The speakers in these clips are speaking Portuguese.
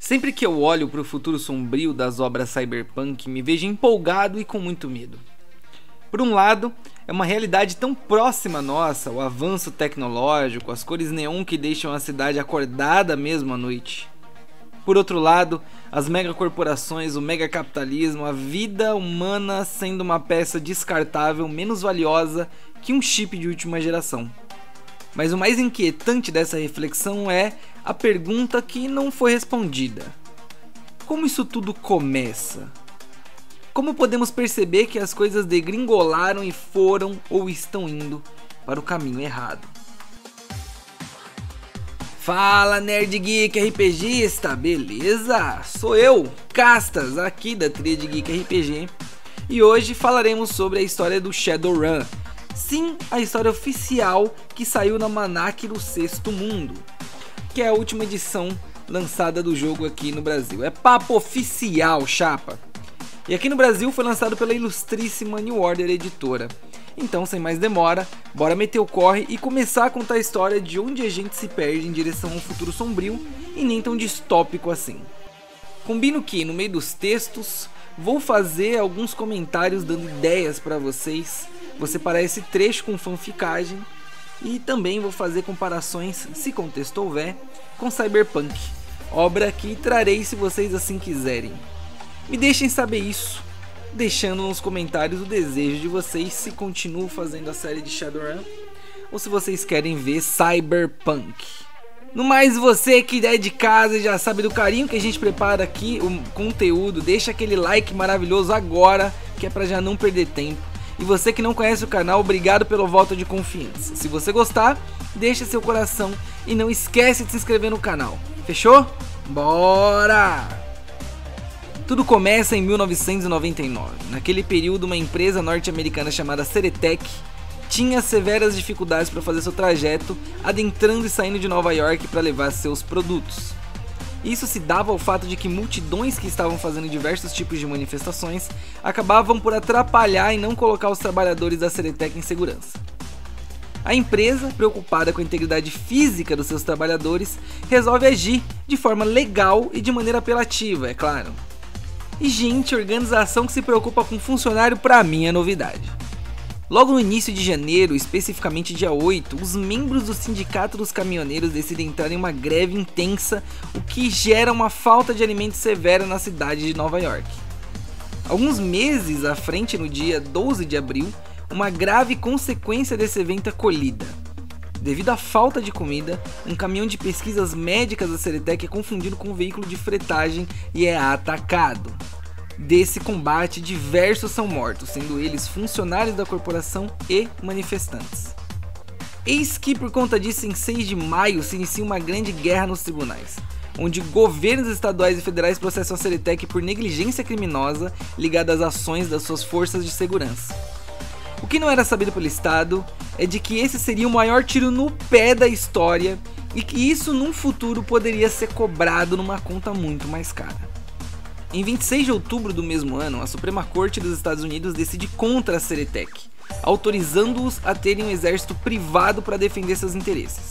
Sempre que eu olho para o futuro sombrio das obras cyberpunk, me vejo empolgado e com muito medo. Por um lado, é uma realidade tão próxima nossa, o avanço tecnológico, as cores neon que deixam a cidade acordada mesmo à noite. Por outro lado, as megacorporações, o megacapitalismo, a vida humana sendo uma peça descartável menos valiosa que um chip de última geração. Mas o mais inquietante dessa reflexão é a pergunta que não foi respondida: Como isso tudo começa? Como podemos perceber que as coisas degringolaram e foram ou estão indo para o caminho errado? Fala Nerd Geek RPGista, beleza? Sou eu, Castas, aqui da Tríade Geek RPG, e hoje falaremos sobre a história do Shadowrun, sim a história oficial que saiu na Manac do Sexto Mundo, que é a última edição lançada do jogo aqui no Brasil. É papo oficial, chapa. E aqui no Brasil foi lançado pela ilustríssima New Order Editora. Então, sem mais demora, bora meter o corre e começar a contar a história de onde a gente se perde em direção a um futuro sombrio e nem tão distópico assim. Combino que, no meio dos textos, vou fazer alguns comentários dando ideias para vocês Vou separar esse trecho com fanficagem e também vou fazer comparações, se contexto houver, com Cyberpunk, obra que trarei se vocês assim quiserem. Me deixem saber isso, deixando nos comentários o desejo de vocês se continuo fazendo a série de Shadowrun ou se vocês querem ver Cyberpunk. No mais, você que é de casa já sabe do carinho que a gente prepara aqui, o conteúdo, deixa aquele like maravilhoso agora, que é para já não perder tempo. E você que não conhece o canal, obrigado pelo voto de confiança. Se você gostar, deixa seu coração e não esquece de se inscrever no canal. Fechou? Bora! Tudo começa em 1999. Naquele período, uma empresa norte-americana chamada Ceretec tinha severas dificuldades para fazer seu trajeto, adentrando e saindo de Nova York para levar seus produtos. Isso se dava ao fato de que multidões que estavam fazendo diversos tipos de manifestações acabavam por atrapalhar e não colocar os trabalhadores da Ceretec em segurança. A empresa, preocupada com a integridade física dos seus trabalhadores, resolve agir de forma legal e de maneira apelativa, é claro. E gente, organização que se preocupa com funcionário para mim é novidade. Logo no início de janeiro, especificamente dia 8, os membros do Sindicato dos Caminhoneiros decidem entrar em uma greve intensa, o que gera uma falta de alimentos severa na cidade de Nova York. Alguns meses à frente, no dia 12 de abril, uma grave consequência desse evento é colhida. Devido à falta de comida, um caminhão de pesquisas médicas da Ceretec é confundido com um veículo de fretagem e é atacado. Desse combate, diversos são mortos, sendo eles funcionários da corporação e manifestantes. Eis que, por conta disso, em 6 de maio se inicia uma grande guerra nos tribunais, onde governos estaduais e federais processam a Ceretec por negligência criminosa ligada às ações das suas forças de segurança. O que não era sabido pelo Estado é de que esse seria o maior tiro no pé da história e que isso num futuro poderia ser cobrado numa conta muito mais cara. Em 26 de outubro do mesmo ano, a Suprema Corte dos Estados Unidos decide contra a Ceretec, autorizando-os a terem um exército privado para defender seus interesses.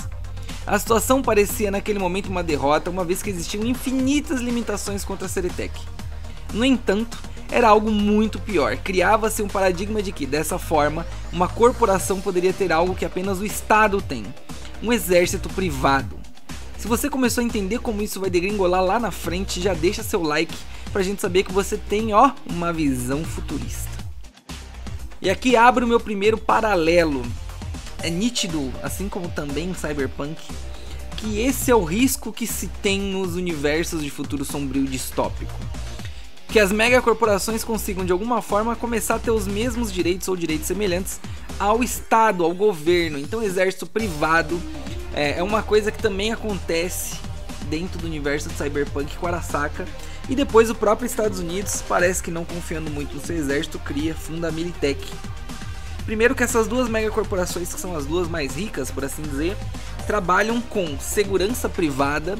A situação parecia naquele momento uma derrota, uma vez que existiam infinitas limitações contra a Ceretec. No entanto, era algo muito pior. Criava-se um paradigma de que, dessa forma, uma corporação poderia ter algo que apenas o Estado tem: um exército privado. Se você começou a entender como isso vai degringolar lá na frente, já deixa seu like pra gente saber que você tem, ó, uma visão futurista. E aqui abro o meu primeiro paralelo. É nítido, assim como também Cyberpunk, que esse é o risco que se tem nos universos de futuro sombrio distópico. Que as megacorporações consigam de alguma forma começar a ter os mesmos direitos ou direitos semelhantes ao Estado, ao governo. Então, exército privado é, é uma coisa que também acontece dentro do universo de Cyberpunk com Arasaka e depois o próprio Estados Unidos parece que não confiando muito no seu exército cria, funda a Militech. Primeiro que essas duas megacorporações, que são as duas mais ricas, por assim dizer, trabalham com segurança privada,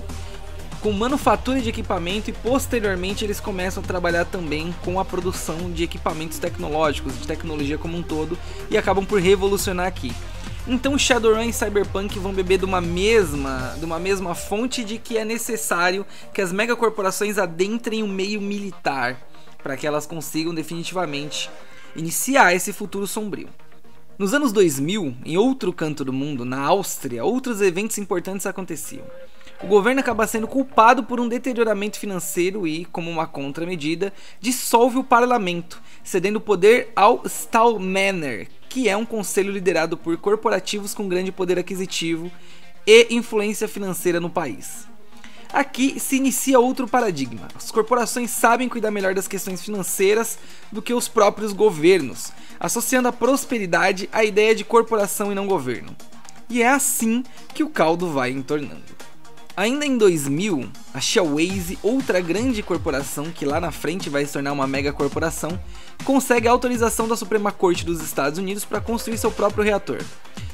com manufatura de equipamento e posteriormente eles começam a trabalhar também com a produção de equipamentos tecnológicos, de tecnologia como um todo, e acabam por revolucionar aqui. Então Shadowrun e Cyberpunk vão beber de uma mesma, de uma mesma fonte de que é necessário que as megacorporações adentrem o meio militar para que elas consigam definitivamente iniciar esse futuro sombrio. Nos anos 2000, em outro canto do mundo, na Áustria, outros eventos importantes aconteciam. O governo acaba sendo culpado por um deterioramento financeiro e, como uma contramedida, dissolve o parlamento, cedendo poder ao Stallmanner, que é um conselho liderado por corporativos com grande poder aquisitivo e influência financeira no país. Aqui se inicia outro paradigma. As corporações sabem cuidar melhor das questões financeiras do que os próprios governos, associando a prosperidade à ideia de corporação e não governo. E é assim que o caldo vai entornando. Ainda em 2000, a Shellways, outra grande corporação que lá na frente vai se tornar uma mega corporação, consegue a autorização da Suprema Corte dos Estados Unidos para construir seu próprio reator.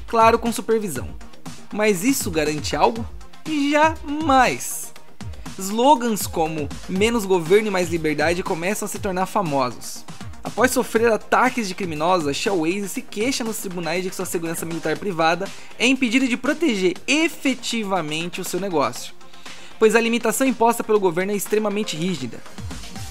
Claro, com supervisão. Mas isso garante algo? Jamais! Slogans como menos governo e mais liberdade começam a se tornar famosos. Após sofrer ataques de criminosos, a Shellways se queixa nos tribunais de que sua segurança militar privada é impedida de proteger efetivamente o seu negócio, pois a limitação imposta pelo governo é extremamente rígida.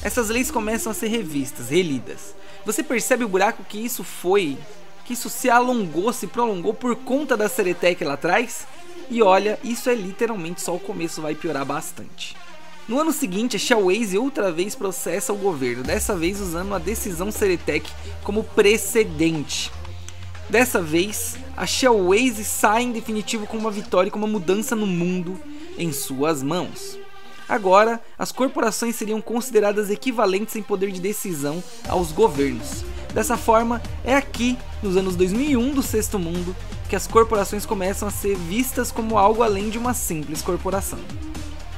Essas leis começam a ser revistas, relidas. Você percebe o buraco que isso foi? Que isso se alongou, se prolongou por conta da Ceretec lá atrás? E olha, isso é literalmente só o começo, vai piorar bastante. No ano seguinte, a Shellways outra vez processa o governo, dessa vez usando a decisão Ceretec como precedente. Dessa vez, a Shellways sai em definitivo com uma vitória e com uma mudança no mundo em suas mãos. Agora, as corporações seriam consideradas equivalentes em poder de decisão aos governos. Dessa forma, é aqui, nos anos 2001 do Sexto Mundo, que as corporações começam a ser vistas como algo além de uma simples corporação.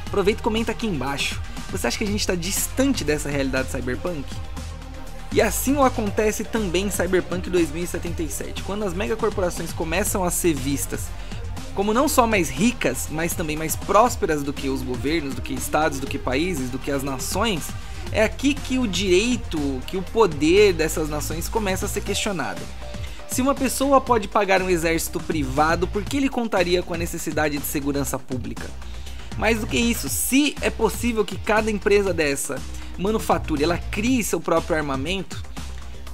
Aproveita e comenta aqui embaixo. Você acha que a gente está distante dessa realidade cyberpunk? E assim o acontece também em Cyberpunk 2077, quando as megacorporações começam a ser vistas como não só mais ricas, mas também mais prósperas do que os governos, do que estados, do que países, do que as nações, é aqui que o direito, que o poder dessas nações começa a ser questionado. Se uma pessoa pode pagar um exército privado, por que ele contaria com a necessidade de segurança pública? Mais do que isso, se é possível que cada empresa dessa manufature, ela crie seu próprio armamento,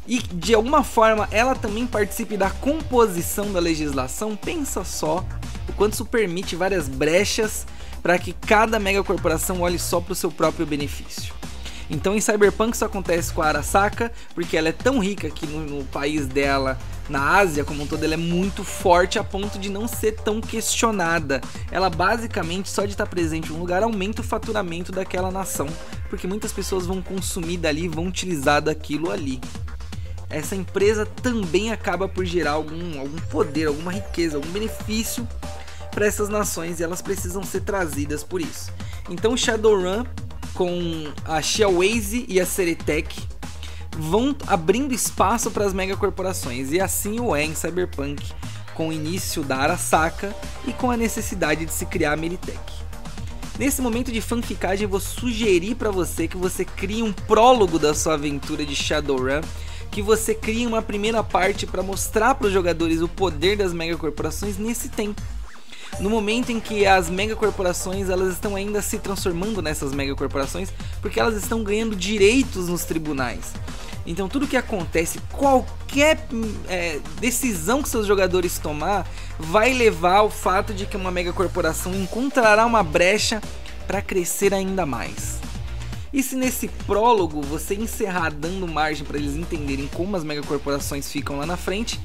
e de alguma forma ela também participe da composição da legislação, pensa só o quanto isso permite várias brechas para que cada megacorporação olhe só para o seu próprio benefício. Então em Cyberpunk isso acontece com a Arasaka, porque ela é tão rica que no, no, país dela, na Ásia como um todo, ela é muito forte a ponto de não ser tão questionada. Ela basicamente, só de estar presente em um lugar, aumenta o faturamento daquela nação, porque muitas pessoas vão consumir dali, vão utilizar daquilo ali essa empresa também acaba por gerar algum, algum poder, alguma riqueza, algum benefício para essas nações e elas precisam ser trazidas por isso. Então Shadowrun com a Shellways e a Ceretec vão abrindo espaço para as megacorporações e assim o é em Cyberpunk com o início da Arasaka e com a necessidade de se criar a Meritech. Nesse momento de fanficagem, eu vou sugerir para você que você crie um prólogo da sua aventura de Shadowrun que você cria uma primeira parte para mostrar para os jogadores o poder das megacorporações nesse tempo. No momento em que as megacorporações elas estão ainda se transformando nessas megacorporações, porque elas estão ganhando direitos nos tribunais. Então tudo que acontece, qualquer é, decisão que seus jogadores tomar, vai levar ao fato de que uma megacorporação encontrará uma brecha para crescer ainda mais. E se nesse prólogo você encerrar dando margem para eles entenderem como as megacorporações ficam lá na frente,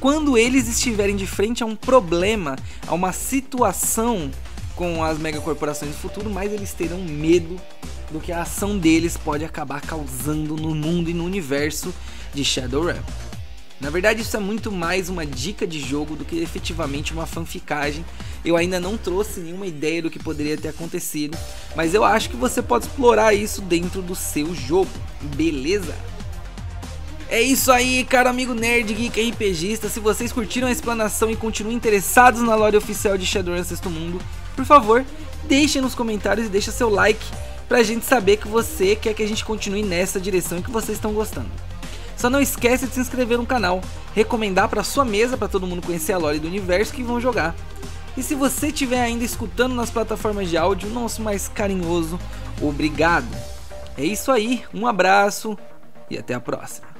quando eles estiverem de frente a um problema, a uma situação com as megacorporações do futuro, mais eles terão medo do que a ação deles pode acabar causando no mundo e no universo de Shadowrun. Na verdade, isso é muito mais uma dica de jogo do que efetivamente uma fanficagem. Eu ainda não trouxe nenhuma ideia do que poderia ter acontecido, mas eu acho que você pode explorar isso dentro do seu jogo, beleza? É isso aí, cara amigo nerd, geek, RPGista. Se vocês curtiram a explanação e continuam interessados na lore oficial de Shadowrun Sexto Mundo, por favor, deixem nos comentários e deixa seu like pra gente saber que você quer que a gente continue nessa direção e que vocês estão gostando. Só não esquece de se inscrever no canal, recomendar para sua mesa para todo mundo conhecer a lore do universo que vão jogar. E se você estiver ainda escutando nas plataformas de áudio, nosso mais carinhoso obrigado. É isso aí, um abraço e até a próxima.